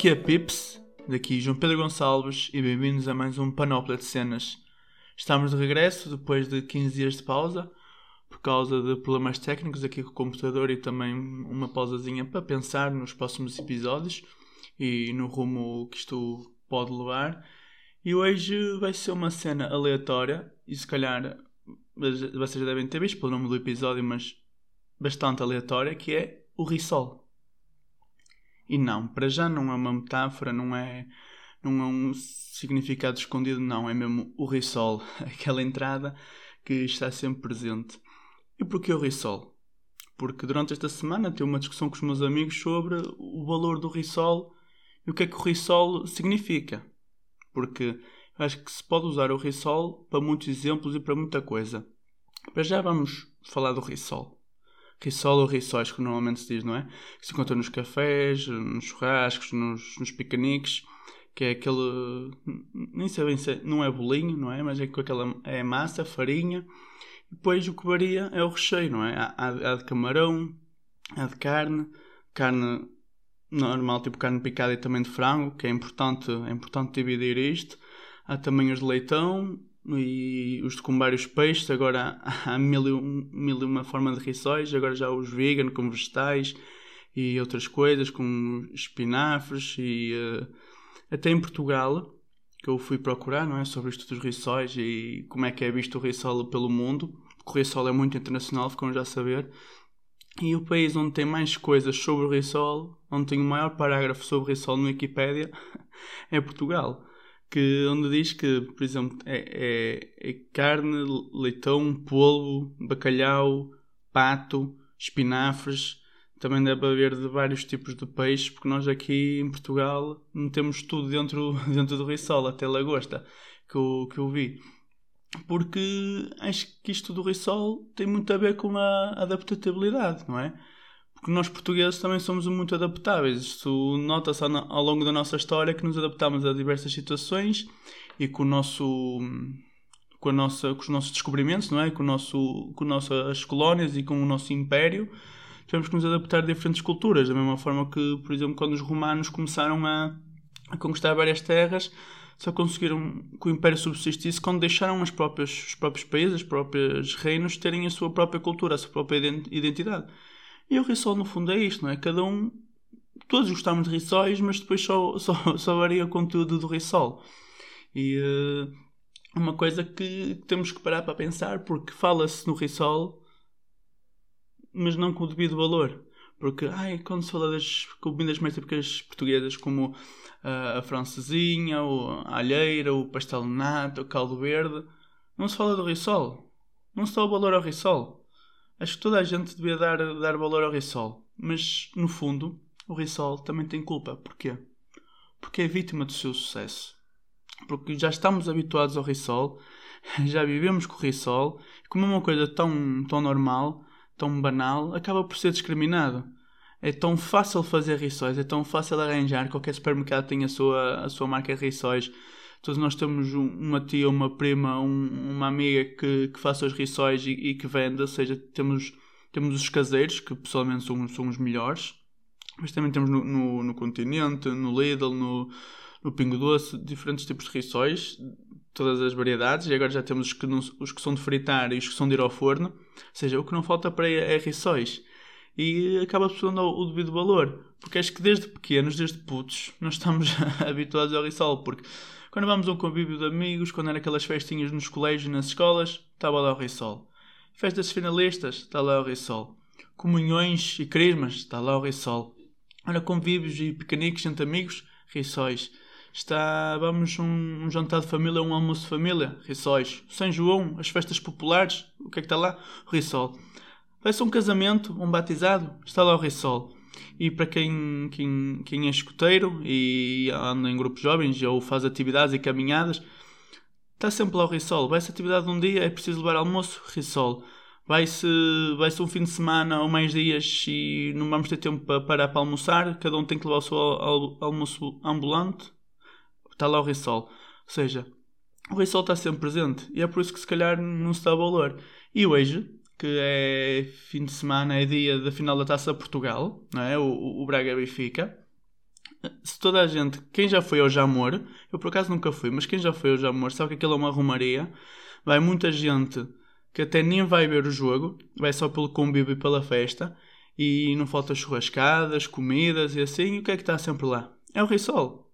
que é Pips? Daqui João Pedro Gonçalves e bem-vindos a mais um Panóplia de Cenas. Estamos de regresso depois de 15 dias de pausa por causa de problemas técnicos aqui com o computador e também uma pausazinha para pensar nos próximos episódios e no rumo que isto pode levar. E hoje vai ser uma cena aleatória e se calhar vocês devem ter visto pelo nome do episódio, mas bastante aleatória, que é o risol. E não, para já não é uma metáfora, não é, não é um significado escondido, não, é mesmo o risol, aquela entrada que está sempre presente. E porquê o risol? Porque durante esta semana tive uma discussão com os meus amigos sobre o valor do risol e o que é que o risol significa. Porque acho que se pode usar o risol para muitos exemplos e para muita coisa. Para já vamos falar do risol. Risol ou rissóis, que normalmente se diz, não é? Que se encontra nos cafés, nos churrascos, nos, nos piqueniques, que é aquele. Nem sei bem se é, não é bolinho, não é? Mas é com aquela. É massa, farinha. Depois o que varia é o recheio, não é? Há, há, há de camarão, há de carne, carne normal, tipo carne picada e também de frango, que é importante, é importante dividir isto. Há também os de leitão, e os com peixes, agora há, mil, e um, mil e uma forma de rissóis, agora já os vegan com vegetais e outras coisas, com espinafres e uh, até em Portugal, que eu fui procurar, não é, sobre isto dos rissóis e como é que é visto o rissol pelo mundo, o rissol é muito internacional, ficam já a saber, e o país onde tem mais coisas sobre o rissol, onde tem o maior parágrafo sobre o rissol no Wikipedia, é Portugal que, onde diz que, por exemplo, é, é, é carne, leitão, polvo, bacalhau, pato, espinafres. Também deve haver de vários tipos de peixes, porque nós aqui em Portugal metemos tudo dentro, dentro do risol, até lagosta, que eu, que eu vi. Porque acho que isto do risol tem muito a ver com a adaptabilidade, não é? Porque nós portugueses também somos muito adaptáveis. Isso nota-se ao longo da nossa história que nos adaptamos a diversas situações e com o nosso com, nossa, com os nossos descobrimentos, não é? Com, o nosso, com nossas colónias e com o nosso império, tivemos que nos adaptar a diferentes culturas. Da mesma forma que, por exemplo, quando os romanos começaram a, a conquistar várias terras, só conseguiram que o império subsistisse quando deixaram as próprias, os próprios países, os próprios reinos terem a sua própria cultura, a sua própria identidade. E o rissol, no fundo, é isto, não é? Cada um. Todos gostamos de rissóis, mas depois só, só, só varia o conteúdo do rissol. E uh, uma coisa que temos que parar para pensar, porque fala-se no rissol, mas não com o devido valor. Porque, ai, quando se fala das comidas mais típicas portuguesas, como uh, a francesinha, a alheira, o pastel de nata, o caldo verde, não se fala do rissol. Não se dá o valor ao rissol. Acho que toda a gente devia dar, dar valor ao Rissol. Mas, no fundo, o Rissol também tem culpa. Porquê? Porque é vítima do seu sucesso. Porque já estamos habituados ao Rissol, já vivemos com o Rissol, e como é uma coisa tão, tão normal, tão banal, acaba por ser discriminado. É tão fácil fazer rissóis, é tão fácil arranjar, qualquer supermercado tem a sua, a sua marca de rissóis Todos nós temos uma tia, uma prima, um, uma amiga que, que faça os rissóis e, e, que venda, ou seja, temos, temos os caseiros, que pessoalmente são, são os melhores, mas também temos no, no, no Continente, no Lidl, no, no Pingo Doce, diferentes tipos de rissóis, todas as variedades, e agora já temos os que, não, os que são de fritar e os que são de ir ao forno, ou seja, o que não falta para é, rissóis. E acaba por dando o devido valor, porque acho que desde pequenos, desde putos, nós estamos habituados ao rissol, porque quando vamos a um convívio de amigos, quando era aquelas festinhas nos colégios e nas escolas, estava lá o Rissol. Festas finalistas, está lá o Rissol. Comunhões e crismas, está lá o Rissol. Ora, convívios e piqueniques entre amigos, Rissóis. Está, vamos um, um, jantar de família, um almoço de família, Rissóis. São João, as festas populares, o que é que está lá? Rissol. Vai ser um casamento, um batizado, está lá o Rissol. E para quem, quem, quem é escoteiro e anda em grupos jovens ou faz atividades e caminhadas, está sempre lá o risol. Vai-se atividade um dia, é preciso levar almoço, risol. Vai-se vai um fim de semana ou mais dias e não vamos ter tempo para parar para almoçar, cada um tem que levar o seu almoço ambulante, está lá o risol. Ou seja, o risol está sempre presente e é por isso que se calhar não se dá valor. E hoje, que é fim de semana, é dia da final da Taça Portugal, não é? o, o Braga Benfica. se toda a gente, quem já foi ao Jamor, eu por acaso nunca fui, mas quem já foi ao Jamor sabe que aquilo é uma romaria, vai muita gente que até nem vai ver o jogo, vai só pelo convívio e pela festa, e não falta churrascadas, comidas e assim, e o que é que está sempre lá? É o Rissol.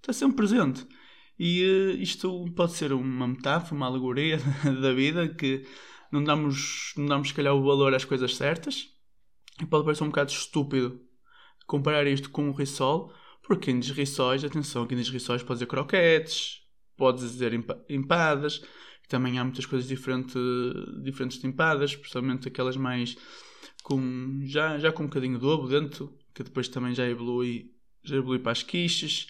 Está sempre presente. E uh, isto pode ser uma metáfora, uma alegoria da vida, que não damos, não damos, se calhar, o valor às coisas certas, e pode parecer um bocado estúpido comparar isto com o Rissol, porque quem diz Rissóis, atenção, quem diz Rissóis pode dizer croquetes, pode dizer empadas, também há muitas coisas diferente, diferentes de empadas, especialmente aquelas mais com, já, já com um bocadinho de ovo dentro, que depois também já evolui, já evolui para as quiches.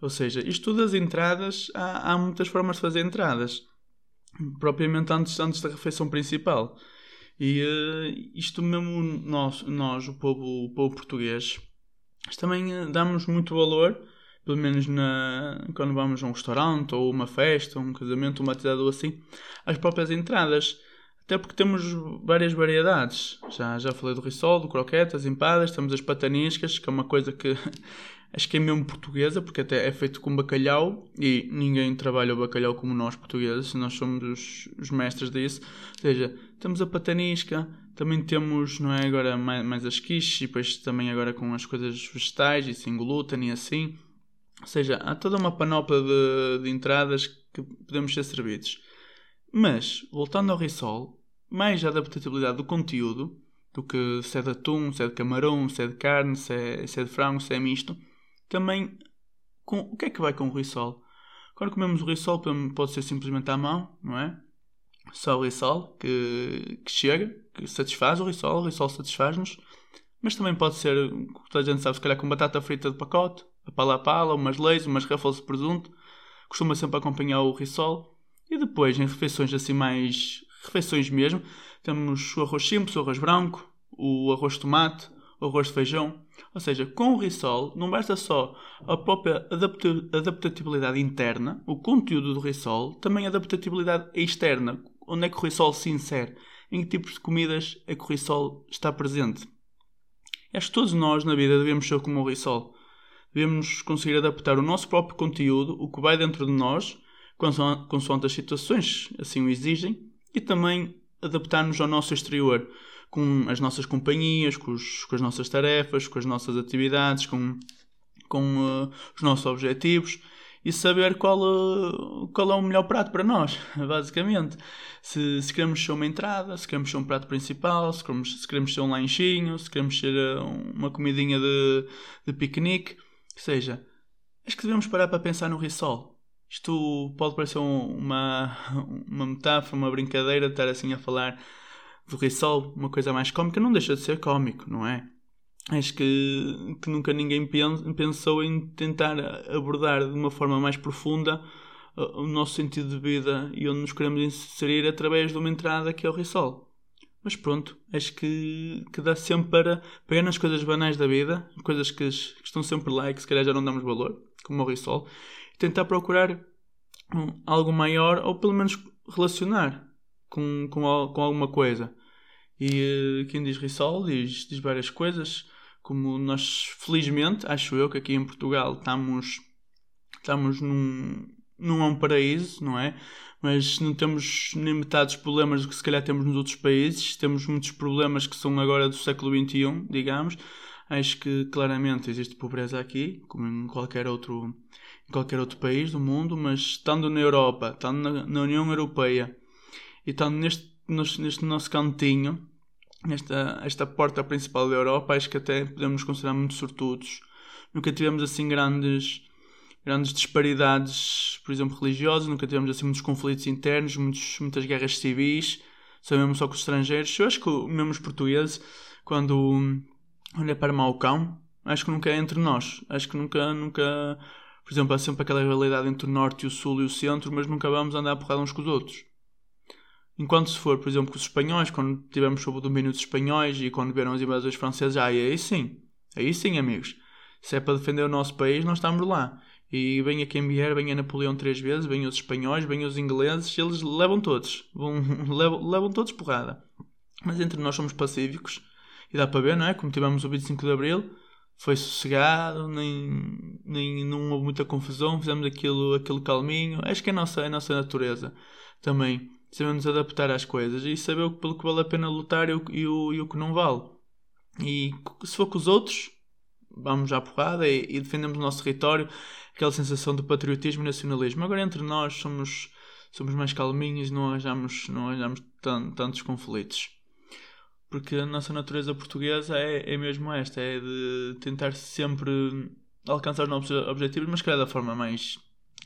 Ou seja, isto das entradas, há, há muitas formas de fazer entradas, propriamente antes, antes da refeição principal. E uh, isto mesmo nós, nós o, povo, o povo português, também uh, damos muito valor pelo menos na, quando vamos a um restaurante ou uma festa, um casamento, uma atividade ou assim, as próprias entradas. Até porque temos várias variedades. Já, já falei do risol, do croquete, as empadas, temos as pataniscas, que é uma coisa que acho que é mesmo portuguesa, porque até é feito com bacalhau e ninguém trabalha o bacalhau como nós portugueses, nós somos os, os mestres disso. Ou seja, temos a patanisca, também temos, não é, agora mais, mais as quiches e depois também agora com as coisas vegetais e sem glúten e assim. Ou seja, há toda uma panóplia de, de entradas que podemos ser servidos. Mas, voltando ao risol, mais adaptabilidade do conteúdo, do que se é de atum, se é de camarão, se é de carne, se é, se é de frango, se é misto, também com, o que é que vai com o risol? Quando comemos o risol pode ser simplesmente à mão, não é? Só o risol que, que chega, que satisfaz o risol, o risol satisfaz-nos, mas também pode ser, toda a gente sabe, se calhar com batata frita de pacote, a pala a pala, umas leis, umas ruffles de presunto. Costuma sempre acompanhar o risol. E depois, em refeições assim mais... refeições mesmo, temos o arroz simples, o arroz branco, o arroz de tomate, o arroz de feijão. Ou seja, com o risol não basta só a própria adaptabilidade interna, o conteúdo do risol, também a adaptabilidade externa. Onde é que o risol se insere? Em que tipos de comidas é que o risol está presente? Acho que todos nós na vida devemos ser como o risol devemos conseguir adaptar o nosso próprio conteúdo, o que vai dentro de nós, consoante as situações assim o exigem, e também adaptar-nos ao nosso exterior, com as nossas companhias, com, os, com, as nossas tarefas, com as nossas atividades, com, com uh, os nossos objetivos e saber qual, uh, qual é o melhor prato para nós, basicamente. Se, se queremos ser uma entrada, se queremos ser um prato principal, se queremos, se queremos ser um lanchinho, se queremos ser uh, uma comidinha de, de piquenique seja, acho que devemos parar para pensar no risol. Isto pode parecer uma, uma metáfora, uma brincadeira de estar assim a falar do risol, uma coisa mais cómica, não deixa de ser cómico, não é? Acho que, que nunca ninguém pensou em tentar abordar de uma forma mais profunda uh, o nosso sentido de vida e onde nos queremos inserir através de uma entrada que é o risol. Mas pronto, acho que, que dá sempre para pegar nas coisas banais da vida, coisas que, que estão sempre lá e que se calhar já não damos valor, como o Rissol, tentar procurar algo maior ou pelo menos relacionar com, com, com alguma coisa. E uh, quem diz Rissol diz, diz várias coisas, como nós, felizmente, acho eu que aqui em Portugal estamos, estamos num, num um paraíso, não é? mas não temos nem metade dos problemas que se calhar temos nos outros países. Temos muitos problemas que são agora do século XXI, digamos. Acho que claramente existe pobreza aqui, como em qualquer outro, qualquer outro país do mundo, mas estando na Europa, estando na, na União Europeia e estando neste, neste nosso cantinho, nesta esta porta principal da Europa, acho que até podemos considerar muito sortudos. Nunca tivemos assim grandes grandes disparidades, por exemplo, religiosas, nunca tivemos assim muitos conflitos internos, muitos, muitas guerras civis, sabemos só com os estrangeiros. Eu acho que mesmo os portugueses, quando olha para Maucão, acho que nunca é entre nós. Acho que nunca, nunca, por exemplo, há sempre aquela rivalidade entre o norte e o sul e o centro, mas nunca vamos andar a porrada uns com os outros. Enquanto se for, por exemplo, com os espanhóis, quando tivemos sob o domínio dos espanhóis e quando vieram os invasores franceses, aí, aí sim, aí sim, amigos. Se é para defender o nosso país, nós estamos lá. E venha quem vier, venha Napoleão três vezes, venha os espanhóis, venha os ingleses, eles levam todos. Vão, levam, levam todos porrada. Mas entre nós somos pacíficos. E dá para ver, não é? Como tivemos o 25 de Abril, foi sossegado, nem, nem não houve muita confusão, fizemos aquilo, aquilo calminho. Acho que é a nossa, é a nossa natureza também. Sabemos adaptar às coisas e saber o, pelo que vale a pena lutar e o, e o, e o que não vale. E se for com os outros, vamos à porrada e, e, defendemos o nosso território, aquela sensação de patriotismo e nacionalismo. Agora entre nós somos, somos mais calminhos, não arranjamos, não arranjamos tantos conflitos. Porque a nossa natureza portuguesa é, é mesmo esta, é de tentar sempre alcançar os nossos objetivos, mas é da forma mais,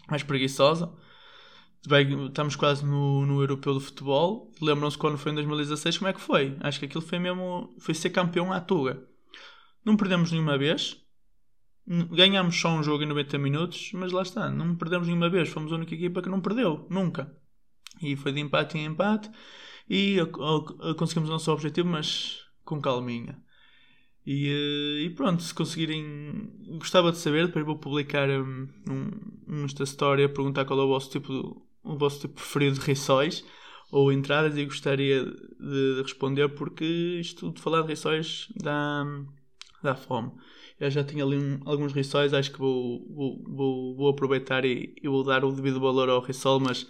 mais preguiçosa. Bem, estamos quase no, no europeu do futebol. Lembram-se quando foi em 2016 como é que foi? Acho que aquilo foi mesmo. Foi ser campeão à Tuga. Não perdemos nenhuma vez. Ganhámos só um jogo em 90 minutos, mas lá está, não perdemos nenhuma vez. Fomos a única equipa que não perdeu, nunca. E foi de empate em empate e conseguimos o nosso objetivo, mas com calminha. E, eh, e, pronto, se conseguirem. Gostava de saber, depois vou publicar um, um, esta história, perguntar qual é o vosso tipo, o vosso tipo preferido de rissóis ou entradas e gostaria de, de responder porque isto de falar de rissóis dá, dá fome. Eu já tinha ali um, alguns rissóis, acho que vou, vou, vou, vou aproveitar e, e, vou dar o devido valor ao rissol, mas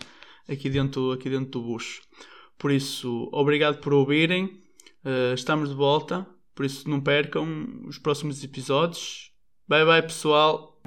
aqui dentro, aqui dentro do bucho. Por isso, obrigado por ouvirem. Uh, estamos de volta. Por isso, não percam os próximos episódios. Bye bye, pessoal.